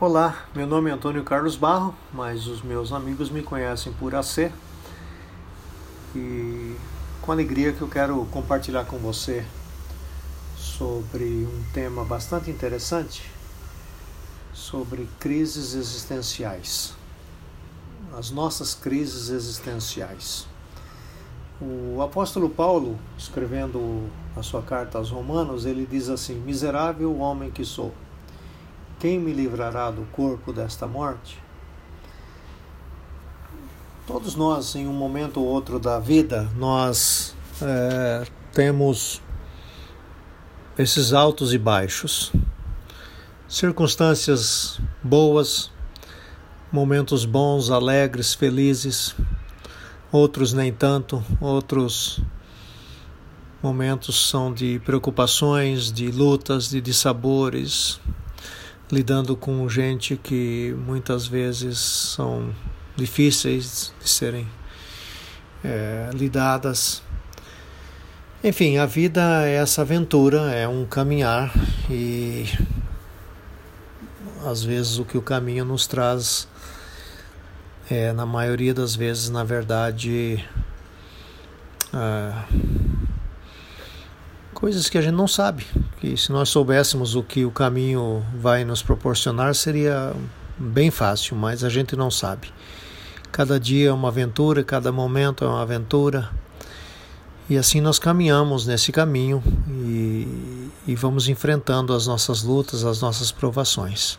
Olá, meu nome é Antônio Carlos Barro, mas os meus amigos me conhecem por AC. E com alegria que eu quero compartilhar com você sobre um tema bastante interessante, sobre crises existenciais. As nossas crises existenciais. O apóstolo Paulo, escrevendo a sua carta aos Romanos, ele diz assim: Miserável homem que sou quem me livrará do corpo desta morte? Todos nós, em um momento ou outro da vida, nós é, temos esses altos e baixos, circunstâncias boas, momentos bons, alegres, felizes, outros nem tanto, outros momentos são de preocupações, de lutas, de dissabores, lidando com gente que muitas vezes são difíceis de serem é, lidadas. Enfim, a vida é essa aventura, é um caminhar e às vezes o que o caminho nos traz é, na maioria das vezes, na verdade, é, coisas que a gente não sabe, que se nós soubéssemos o que o caminho vai nos proporcionar seria bem fácil, mas a gente não sabe. Cada dia é uma aventura, cada momento é uma aventura. E assim nós caminhamos nesse caminho e, e vamos enfrentando as nossas lutas, as nossas provações.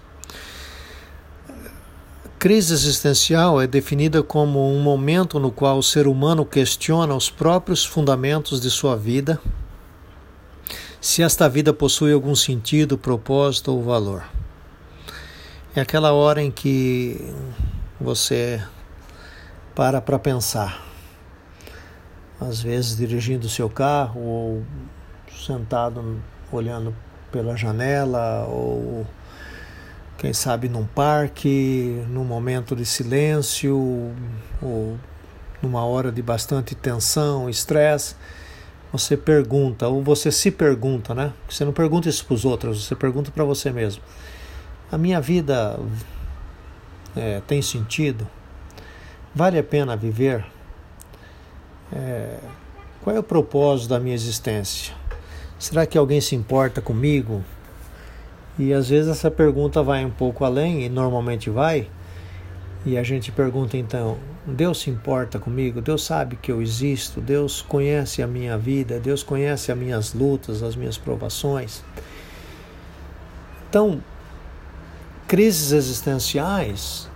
Crise existencial é definida como um momento no qual o ser humano questiona os próprios fundamentos de sua vida se esta vida possui algum sentido, propósito ou valor. É aquela hora em que você para para pensar. Às vezes dirigindo o seu carro ou sentado olhando pela janela ou quem sabe num parque, num momento de silêncio ou numa hora de bastante tensão, estresse você pergunta, ou você se pergunta, né? Você não pergunta isso para os outros, você pergunta para você mesmo. A minha vida é, tem sentido? Vale a pena viver? É, qual é o propósito da minha existência? Será que alguém se importa comigo? E às vezes essa pergunta vai um pouco além, e normalmente vai, e a gente pergunta então: Deus se importa comigo? Deus sabe que eu existo? Deus conhece a minha vida? Deus conhece as minhas lutas, as minhas provações? Então, crises existenciais,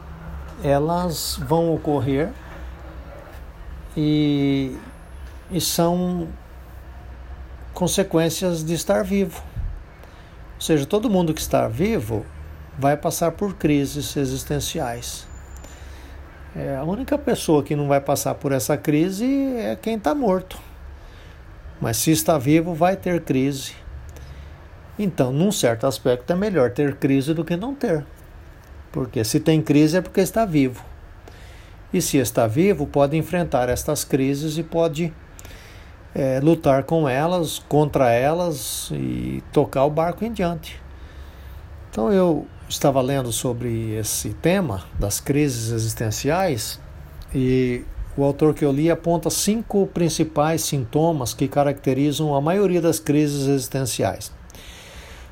elas vão ocorrer e, e são consequências de estar vivo. Ou seja, todo mundo que está vivo vai passar por crises existenciais. É, a única pessoa que não vai passar por essa crise é quem está morto. Mas se está vivo, vai ter crise. Então, num certo aspecto, é melhor ter crise do que não ter. Porque se tem crise é porque está vivo. E se está vivo, pode enfrentar estas crises e pode é, lutar com elas, contra elas e tocar o barco em diante. Então eu estava lendo sobre esse tema das crises existenciais e o autor que eu li aponta cinco principais sintomas que caracterizam a maioria das crises existenciais: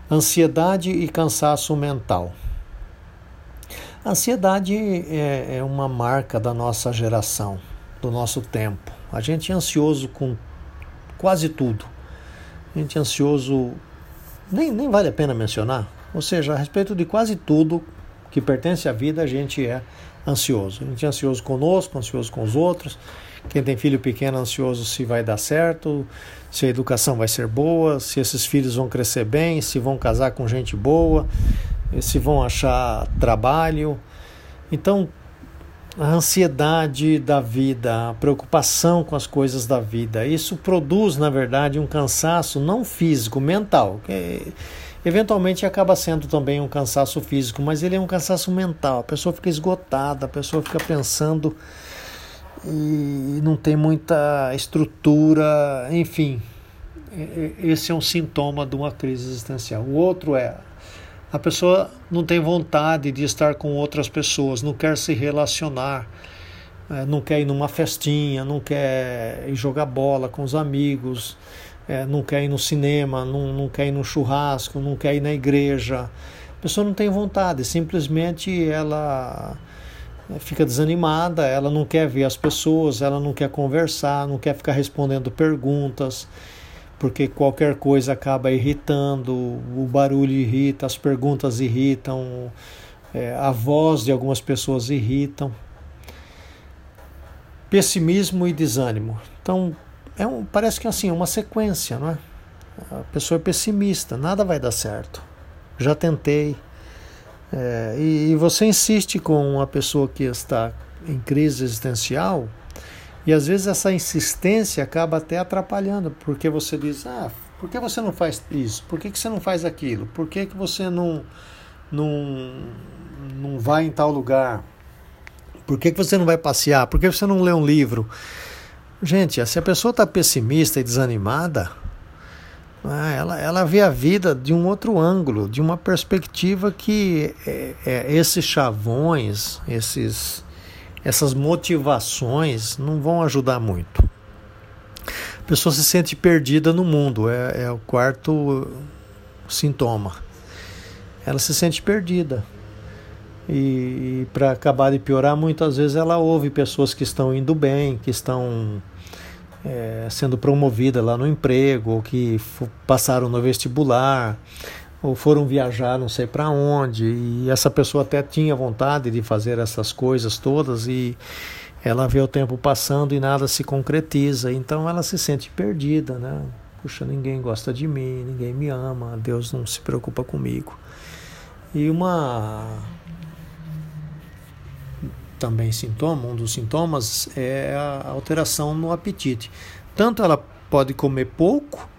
ansiedade e cansaço mental. A ansiedade é, é uma marca da nossa geração, do nosso tempo. A gente é ansioso com quase tudo. A gente é ansioso, nem, nem vale a pena mencionar, ou seja, a respeito de quase tudo que pertence à vida, a gente é ansioso. A gente é ansioso conosco, ansioso com os outros. Quem tem filho pequeno, ansioso se vai dar certo, se a educação vai ser boa, se esses filhos vão crescer bem, se vão casar com gente boa, se vão achar trabalho. Então, a ansiedade da vida, a preocupação com as coisas da vida, isso produz, na verdade, um cansaço não físico, mental. Que Eventualmente acaba sendo também um cansaço físico, mas ele é um cansaço mental. A pessoa fica esgotada, a pessoa fica pensando e não tem muita estrutura, enfim. Esse é um sintoma de uma crise existencial. O outro é A pessoa não tem vontade de estar com outras pessoas, não quer se relacionar, é, não quer ir numa festinha, não quer ir jogar bola com os amigos, é, não quer ir no cinema, não, não quer ir no churrasco, não quer ir na igreja. A pessoa não tem vontade, simplesmente ela é, fica desanimada, ela não quer ver as pessoas, ela não quer conversar, não quer ficar respondendo perguntas porque qualquer coisa acaba irritando, o barulho irrita, as perguntas irritam, é, a voz de algumas pessoas irritam. Pessimismo e desânimo. Então, é um, parece que é assim, uma sequência, não é? A pessoa é pessimista, nada vai dar certo. Já tentei. É, e, e você insiste com uma pessoa que está em crise existencial, e às vezes essa insistência acaba até atrapalhando, porque você diz: ah, por que você não faz isso? Por que, que você não faz aquilo? Por que, que você não, não, não vai em tal lugar? Por que, que você não vai passear? Por que você não lê um livro? Gente, se a pessoa está pessimista e desanimada, ah, ela, ela vê a vida de um outro ângulo, de uma perspectiva que é, é, esses chavões, esses essas motivações não vão ajudar muito. A pessoa se sente perdida no mundo, é, é o quarto sintoma. Ela se sente perdida. E, e para acabar de piorar, muitas vezes ela ouve pessoas que estão indo bem, que estão é, sendo promovidas lá no emprego, ou que passaram no vestibular, ou foram viajar não sei para onde, e essa pessoa até tinha vontade de fazer essas coisas todas e ela vê o tempo passando e nada se concretiza, então ela se sente perdida, né? Puxa, ninguém gosta de mim, ninguém me ama, Deus não se preocupa comigo. E uma também sintoma, um dos sintomas é a alteração no apetite. Tanto ela pode comer pouco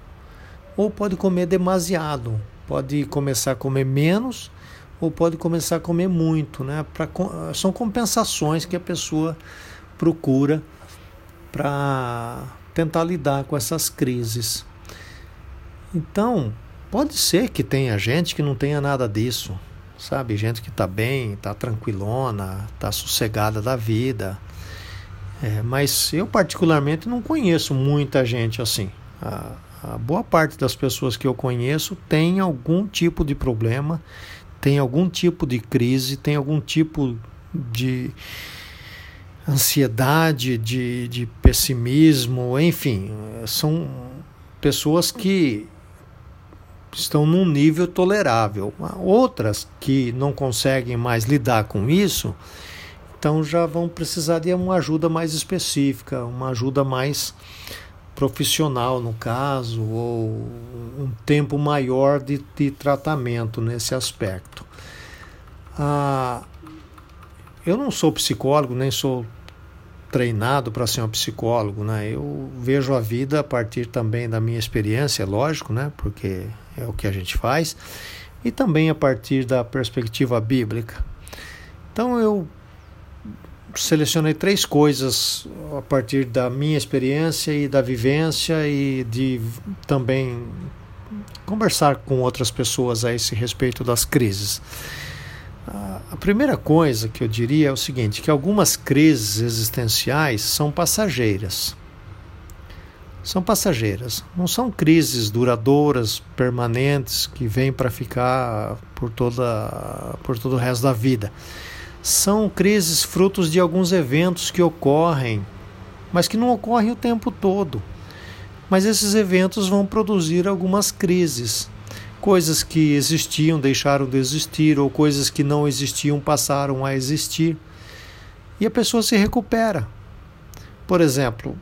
ou pode comer demasiado. Pode começar a comer menos ou pode começar a comer muito, né? Pra, são compensações que a pessoa procura para tentar lidar com essas crises. Então, pode ser que tenha gente que não tenha nada disso, sabe? Gente que está bem, está tranquilona, está sossegada da vida. É, mas eu, particularmente, não conheço muita gente assim. A, a boa parte das pessoas que eu conheço tem algum tipo de problema, tem algum tipo de crise, tem algum tipo de ansiedade, de, de pessimismo, enfim, são pessoas que estão num nível tolerável. Outras que não conseguem mais lidar com isso, então já vão precisar de uma ajuda mais específica, uma ajuda mais profissional, no caso, ou um tempo maior de, de tratamento nesse aspecto. Ah, eu não sou psicólogo, nem sou treinado para ser um psicólogo, né? Eu vejo a vida a partir também da minha experiência, lógico, né? Porque é o que a gente faz, e também a partir da perspectiva bíblica. Então eu selecionei três coisas a partir da minha experiência e da vivência e de também conversar com outras pessoas a esse respeito das crises. A primeira coisa que eu diria é o seguinte, que algumas crises existenciais são passageiras. São passageiras, não são crises duradouras, permanentes, que vêm para ficar por, toda, por todo o resto da vida são crises frutos de alguns eventos que ocorrem, mas que não ocorrem o tempo todo. Mas esses eventos vão produzir algumas crises. Coisas que existiam deixaram de existir, ou coisas que não existiam passaram a existir. E a pessoa se recupera. Por exemplo,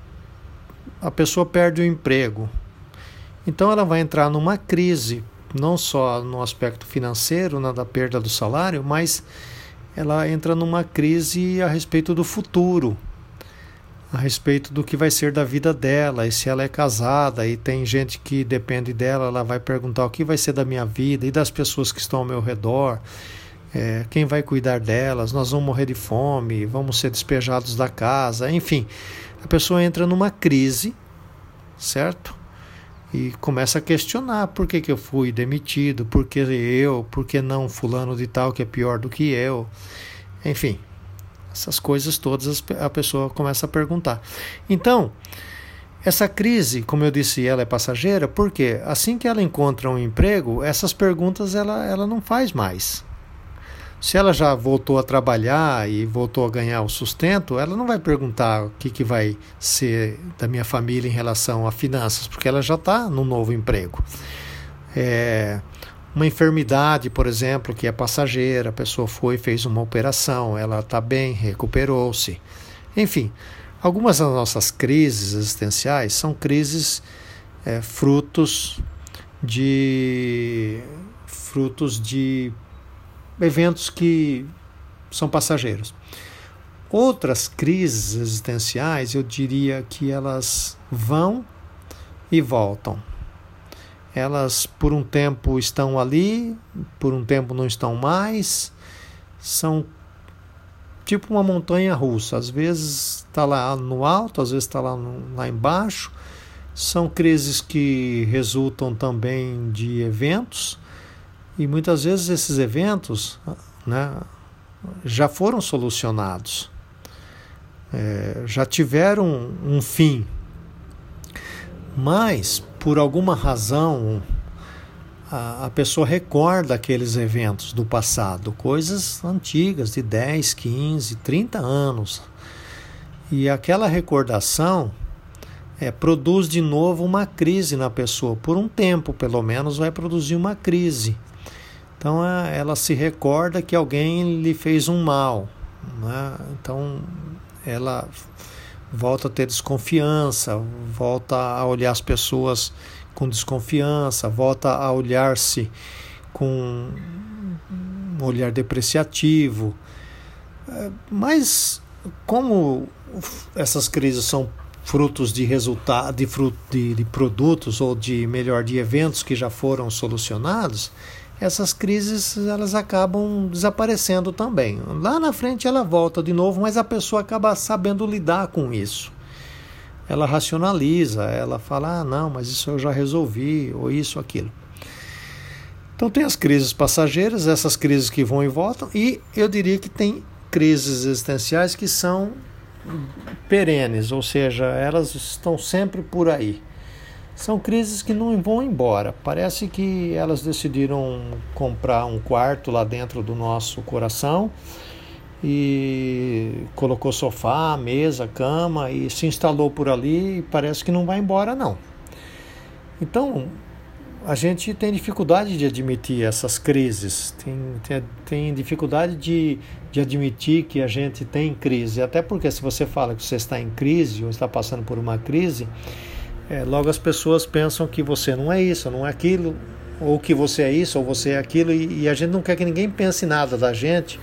a pessoa perde o emprego. Então ela vai entrar numa crise, não só no aspecto financeiro, na da perda do salário, mas ela entra numa crise a respeito do futuro, a respeito do que vai ser da vida dela, e se ela é casada e tem gente que depende dela, ela vai perguntar o que vai ser da minha vida e das pessoas que estão ao meu redor, é, quem vai cuidar delas, nós vamos morrer de fome, vamos ser despejados da casa, enfim, a pessoa entra numa crise, certo? e começa a questionar por que, que eu fui demitido, por que eu, por que não fulano de tal que é pior do que eu. Enfim, essas coisas todas a pessoa começa a perguntar. Então, essa crise, como eu disse, ela é passageira, porque assim que ela encontra um emprego, essas perguntas ela, ela não faz mais. Se ela já voltou a trabalhar e voltou a ganhar o sustento, ela não vai perguntar o que, que vai ser da minha família em relação a finanças, porque ela já está no novo emprego. É, uma enfermidade, por exemplo, que é passageira, a pessoa foi fez uma operação, ela está bem, recuperou-se. Enfim, algumas das nossas crises existenciais são crises é, frutos de frutos de eventos que são passageiros. Outras crises existenciais, eu diria que elas vão e voltam. Elas por um tempo estão ali, por um tempo não estão mais. São tipo uma montanha russa. Às vezes está lá no alto, às vezes está lá, lá embaixo. São crises que resultam também de eventos e muitas vezes esses eventos né, já foram solucionados, é, já tiveram um fim, mas por alguma razão a, a pessoa recorda aqueles eventos do passado, coisas antigas de 10, 15, 30 anos. E aquela recordação é, produz de novo uma crise na pessoa. Por um tempo, pelo menos, vai produzir uma crise. Então ela se recorda que alguém lhe fez um mal. Né? Então ela volta a ter desconfiança, volta a olhar as pessoas com desconfiança, volta a olhar-se com um olhar depreciativo. É, mas como essas crises são frutos de resultado de, de, de produtos ou de melhor de eventos que já foram solucionados, essas crises elas acabam desaparecendo também. Lá na frente ela volta de novo, mas a pessoa acaba sabendo lidar com isso. Ela racionaliza, ela fala: ah, não, mas isso eu já resolvi, ou isso, aquilo. Então tem as crises passageiras, essas crises que vão e voltam, e eu diria que tem crises existenciais que são perenes, ou seja, elas estão sempre por aí. São crises que não vão embora. Parece que elas decidiram comprar um quarto lá dentro do nosso coração e colocou sofá, mesa, cama e se instalou por ali e parece que não vai embora não. Então, a gente tem dificuldade de admitir essas crises, tem, tem, tem, dificuldade de, de admitir que a gente tem crise, até porque se você fala que você está em crise ou está passando por uma crise, é, logo as pessoas pensam que você não é isso, não é aquilo, ou que você é isso, ou você é aquilo, e, e a gente não quer que ninguém pense nada da gente,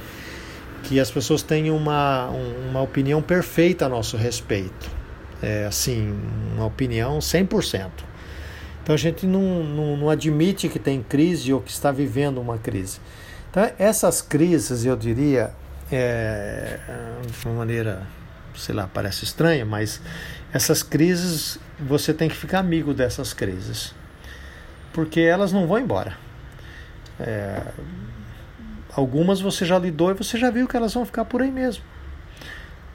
que as pessoas tenham uma, uma opinião perfeita a nosso respeito. É, assim, uma opinião 100%. Então a gente não, não, não admite que tem crise ou que está vivendo uma crise. Então essas crises, eu diria, é, de uma maneira, sei lá, parece estranha, mas essas crises você tem que ficar amigo dessas crises, porque elas não vão embora. É, algumas você já lidou e você já viu que elas vão ficar por aí mesmo.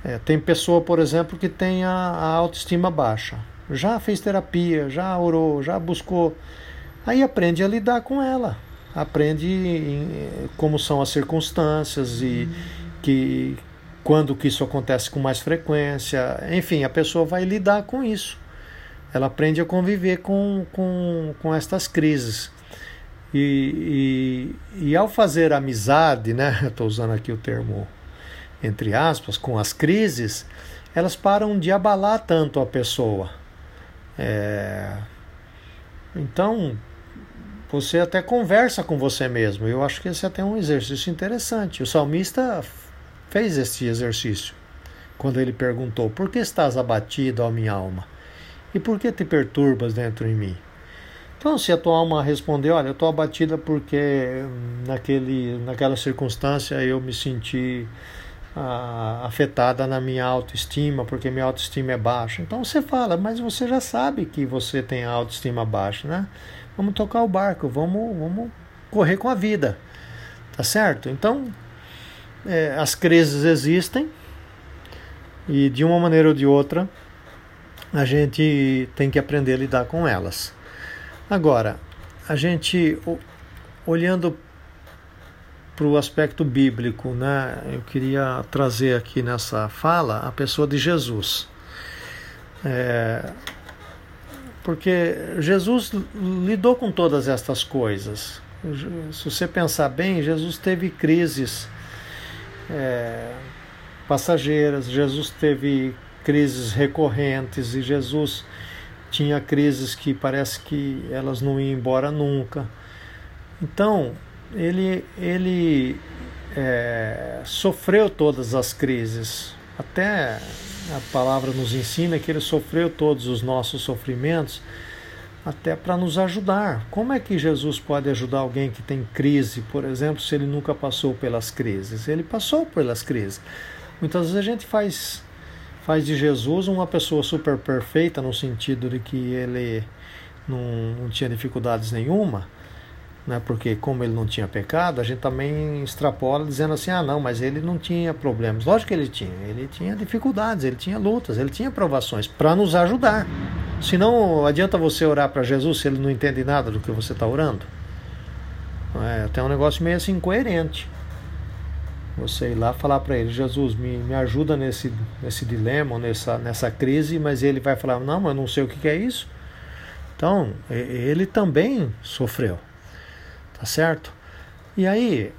É, tem pessoa, por exemplo, que tem a, a autoestima baixa, já fez terapia, já orou, já buscou, aí aprende a lidar com ela, aprende em, como são as circunstâncias e que quando que isso acontece com mais frequência, enfim, a pessoa vai lidar com isso ela aprende a conviver com, com, com estas crises. E, e, e ao fazer amizade, né, estou usando aqui o termo entre aspas, com as crises, elas param de abalar tanto a pessoa. É... Então, você até conversa com você mesmo. Eu acho que esse é até um exercício interessante. O salmista fez esse exercício quando ele perguntou: Por que estás abatido, ó minha alma? E por que te perturbas dentro em mim? Então, se a tua alma responder, olha, eu estou abatida porque naquele, naquela circunstância eu me senti ah, afetada na minha autoestima, porque minha autoestima é baixa. Então você fala, mas você já sabe que você tem a autoestima baixa, né? Vamos tocar o barco, vamos, vamos correr com a vida, tá certo? Então, é, as crises existem e de uma maneira ou de outra a gente tem que aprender a lidar com elas. Agora, a gente olhando para o aspecto bíblico, né? Eu queria trazer aqui nessa fala a pessoa de Jesus. É, porque Jesus lidou com todas estas coisas. Se você pensar bem, Jesus teve crises é, passageiras, Jesus teve crises recorrentes e Jesus tinha crises que parece que elas não iam embora nunca. Então, ele, ele é, sofreu todas as crises. Até a palavra nos ensina que ele sofreu todos os nossos sofrimentos, até para nos ajudar. Como é que Jesus pode ajudar alguém que tem crise, por exemplo, se ele nunca passou pelas crises? Ele passou pelas crises. Muitas vezes a gente faz, faz de Jesus uma pessoa super perfeita, no sentido de que ele não, não tinha dificuldades nenhuma né? porque como ele não tinha pecado, a gente também extrapola dizendo assim, ah não, mas ele não tinha problemas. Lógico que ele tinha, ele tinha dificuldades, ele tinha lutas, ele tinha provações para nos ajudar. Senão adianta você orar para Jesus se ele não entende nada do que você está orando. É até um negócio meio assim incoerente. Você ir lá falar para ele, Jesus, me, me ajuda nesse, nesse dilema, nessa, nessa crise, mas ele vai falar, não, mas eu não sei o que, que é isso. Então, ele também sofreu. Tá certo? E aí,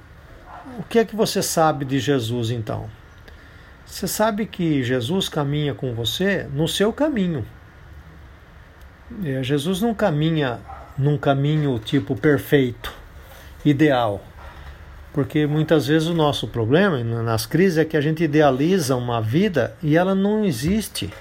o que é que você sabe de Jesus então? Você sabe que Jesus caminha com você no seu caminho. É, Jesus não caminha num caminho tipo perfeito, ideal. Porque muitas vezes o nosso problema nas crises é que a gente idealiza uma vida e ela não existe.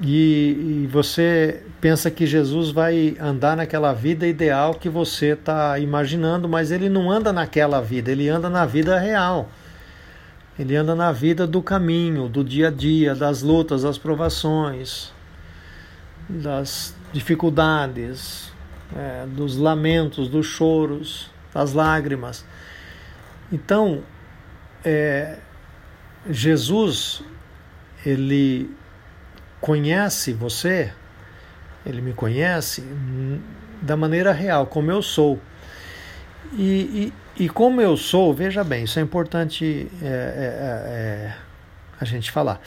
E, e, você pensa que Jesus vai andar naquela vida ideal que você está imaginando, mas ele não anda naquela vida, ele anda na vida real. Ele anda na vida do caminho, do dia a dia, das lutas, das provações, das dificuldades, é, dos lamentos, dos choros, das lágrimas. Então, é, Jesus, ele conhece você, ele me conhece da maneira real, como eu sou. E, e, e como eu sou, veja bem, isso é importante é, é, é, é a gente falar.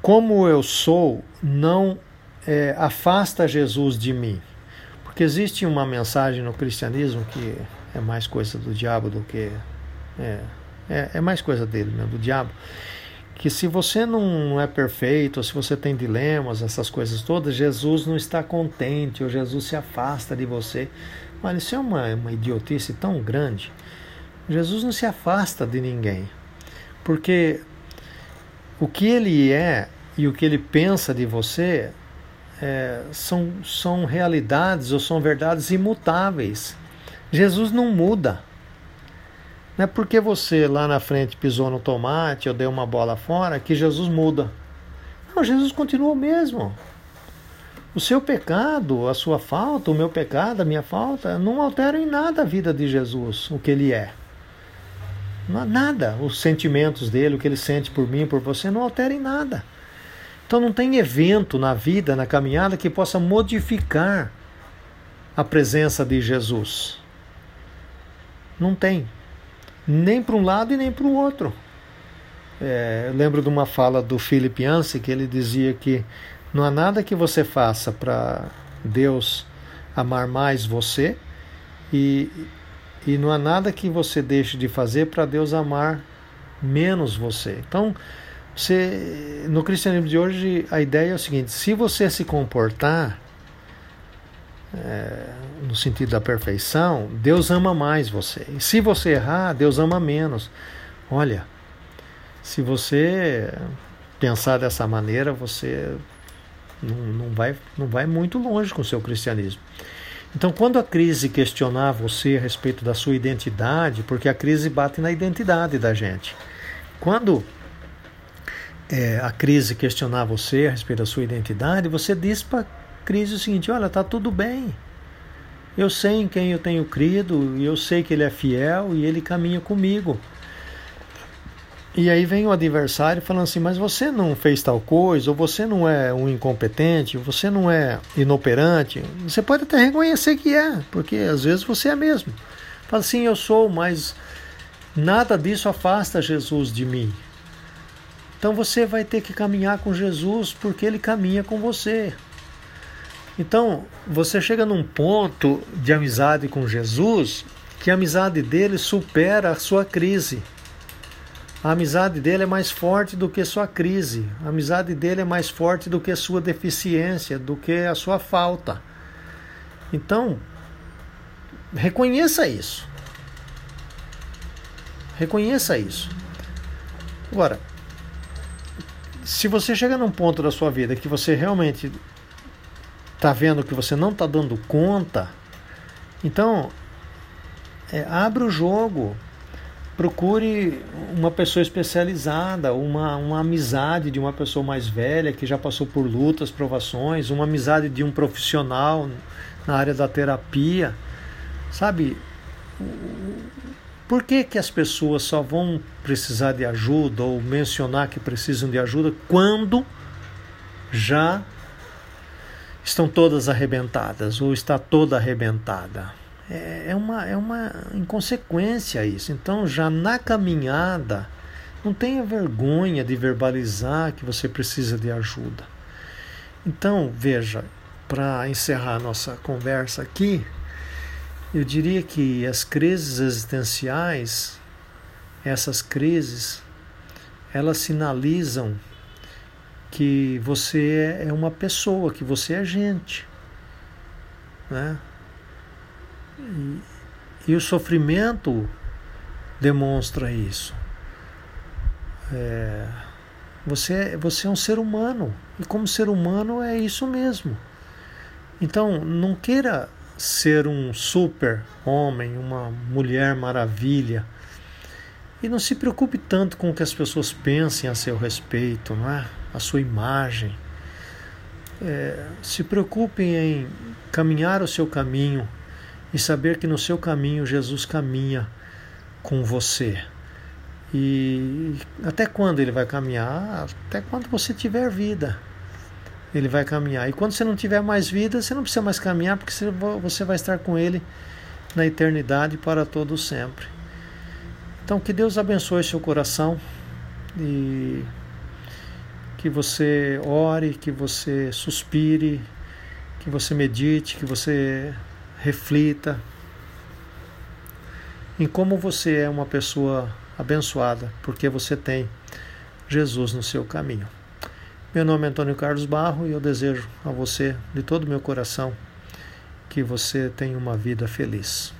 Como eu sou não é, afasta Jesus de mim. Porque existe uma mensagem no cristianismo que é mais coisa do diabo do que. É, é, é mais coisa dele, né, do diabo que se você não é perfeito, se você tem dilemas, essas coisas todas, Jesus não está contente, ou Jesus se afasta de você. Olha, isso é uma, uma idiotice tão grande. Jesus não se afasta de ninguém, porque o que ele é e o que ele pensa de você é, são, são realidades ou são verdades imutáveis. Jesus não muda. Não é porque você lá na frente pisou no tomate ou deu uma bola fora que Jesus muda. Não, Jesus continua o mesmo. O seu pecado, a sua falta, o meu pecado, a minha falta, não alteram em nada a vida de Jesus, o que ele é. Nada. Os sentimentos dele, o que ele sente por mim, por você, não alteram em nada. Então não tem evento na vida, na caminhada, que possa modificar a presença de Jesus. Não tem nem para um lado e nem para o outro. É, eu lembro de uma fala do Philip Yancey que ele dizia que não há nada que você faça para Deus amar mais você e, e não há nada que você deixe de fazer para Deus amar menos você. Então, você, no cristianismo de hoje, a ideia é o seguinte: se você se comportar é, no sentido da perfeição, Deus ama mais você. E se você errar, Deus ama menos. Olha, se você pensar dessa maneira, você não, não, vai, não vai muito longe com o seu cristianismo. Então, quando a crise questionar você a respeito da sua identidade, porque a crise bate na identidade da gente. Quando é, a crise questionar você a respeito da sua identidade, você diz para crise o seguinte: olha, tá tudo bem. Eu sei em quem eu tenho crido, e eu sei que ele é fiel e ele caminha comigo. E aí vem o adversário falando assim: mas você não fez tal coisa, ou você não é um incompetente, você não é inoperante. Você pode até reconhecer que é, porque às vezes você é mesmo. Fala assim: eu sou, mas nada disso afasta Jesus de mim. Então você vai ter que caminhar com Jesus porque ele caminha com você. Então, você chega num ponto de amizade com Jesus que a amizade dele supera a sua crise. A amizade dele é mais forte do que sua crise. A amizade dele é mais forte do que sua deficiência, do que a sua falta. Então, reconheça isso. Reconheça isso. Agora, se você chega num ponto da sua vida que você realmente está vendo que você não está dando conta, então é, abre o jogo, procure uma pessoa especializada, uma, uma amizade de uma pessoa mais velha que já passou por lutas, provações, uma amizade de um profissional na área da terapia. Sabe, por que, que as pessoas só vão precisar de ajuda ou mencionar que precisam de ajuda quando já estão todas arrebentadas ou está toda arrebentada? é, é, uma, é uma inconsequência isso. Então, já na caminhada, não tenha vergonha de verbalizar que você precisa de ajuda. Então, veja, para encerrar nossa conversa aqui, eu diria que as crises existenciais, essas crises, elas sinalizam que você é uma pessoa, que você é gente. Né? E, e o sofrimento demonstra isso. É, você, você é um ser humano, e como ser humano é isso mesmo. Então, não queira ser um super homem, uma mulher maravilha. E não se preocupe tanto com o que as pessoas pensem a seu respeito, não é? A sua imagem. É, se preocupe em caminhar o seu caminho e saber que no seu caminho Jesus caminha com você. E até quando ele vai caminhar? Até quando você tiver vida. Ele vai caminhar. E quando você não tiver mais vida, você não precisa mais caminhar, porque você vai estar com ele na eternidade para todo sempre. Então que Deus abençoe seu coração e que você ore, que você suspire, que você medite, que você reflita em como você é uma pessoa abençoada, porque você tem Jesus no seu caminho. Meu nome é Antônio Carlos Barro e eu desejo a você, de todo o meu coração, que você tenha uma vida feliz.